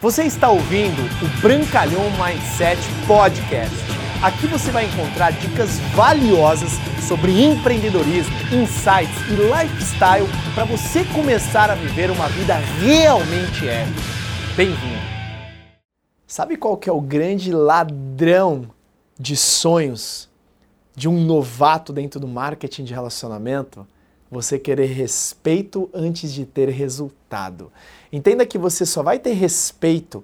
Você está ouvindo o Brancalhão Mindset Podcast. Aqui você vai encontrar dicas valiosas sobre empreendedorismo, insights e lifestyle para você começar a viver uma vida realmente épica. Bem-vindo! Sabe qual que é o grande ladrão de sonhos de um novato dentro do marketing de relacionamento? Você querer respeito antes de ter resultado. Entenda que você só vai ter respeito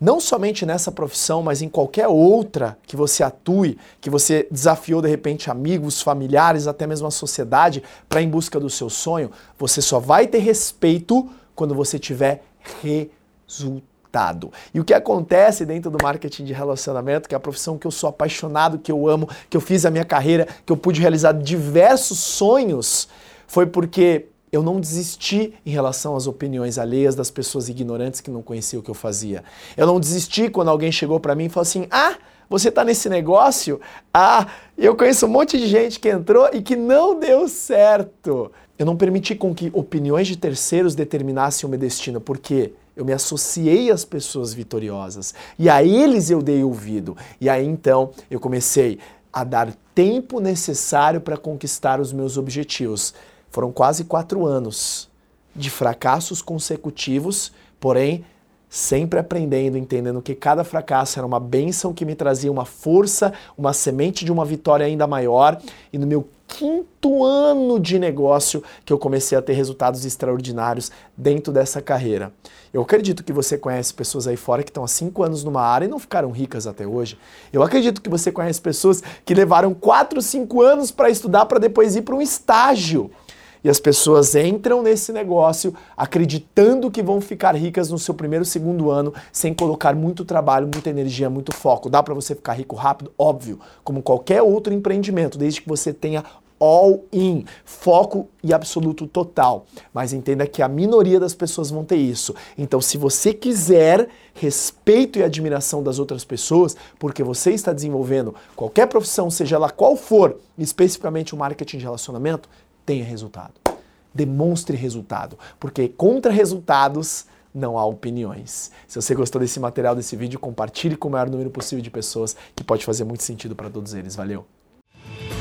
não somente nessa profissão, mas em qualquer outra que você atue, que você desafiou de repente amigos, familiares, até mesmo a sociedade para em busca do seu sonho, você só vai ter respeito quando você tiver resultado. E o que acontece dentro do marketing de relacionamento, que é a profissão que eu sou apaixonado, que eu amo, que eu fiz a minha carreira, que eu pude realizar diversos sonhos, foi porque eu não desisti em relação às opiniões alheias das pessoas ignorantes que não conheciam o que eu fazia. Eu não desisti quando alguém chegou para mim e falou assim: "Ah, você está nesse negócio? Ah, eu conheço um monte de gente que entrou e que não deu certo." Eu não permiti com que opiniões de terceiros determinassem o meu destino, porque eu me associei às pessoas vitoriosas e a eles eu dei ouvido. E aí então eu comecei a dar tempo necessário para conquistar os meus objetivos. Foram quase quatro anos de fracassos consecutivos, porém sempre aprendendo, entendendo que cada fracasso era uma bênção que me trazia uma força, uma semente de uma vitória ainda maior. E no meu quinto ano de negócio que eu comecei a ter resultados extraordinários dentro dessa carreira. Eu acredito que você conhece pessoas aí fora que estão há cinco anos numa área e não ficaram ricas até hoje. Eu acredito que você conhece pessoas que levaram quatro, cinco anos para estudar para depois ir para um estágio. E as pessoas entram nesse negócio acreditando que vão ficar ricas no seu primeiro, segundo ano, sem colocar muito trabalho, muita energia, muito foco. Dá para você ficar rico rápido? Óbvio, como qualquer outro empreendimento, desde que você tenha all in, foco e absoluto total. Mas entenda que a minoria das pessoas vão ter isso. Então, se você quiser respeito e admiração das outras pessoas, porque você está desenvolvendo qualquer profissão, seja ela qual for, especificamente o marketing de relacionamento, tenha resultado. Demonstre resultado, porque contra resultados não há opiniões. Se você gostou desse material, desse vídeo, compartilhe com o maior número possível de pessoas, que pode fazer muito sentido para todos eles. Valeu!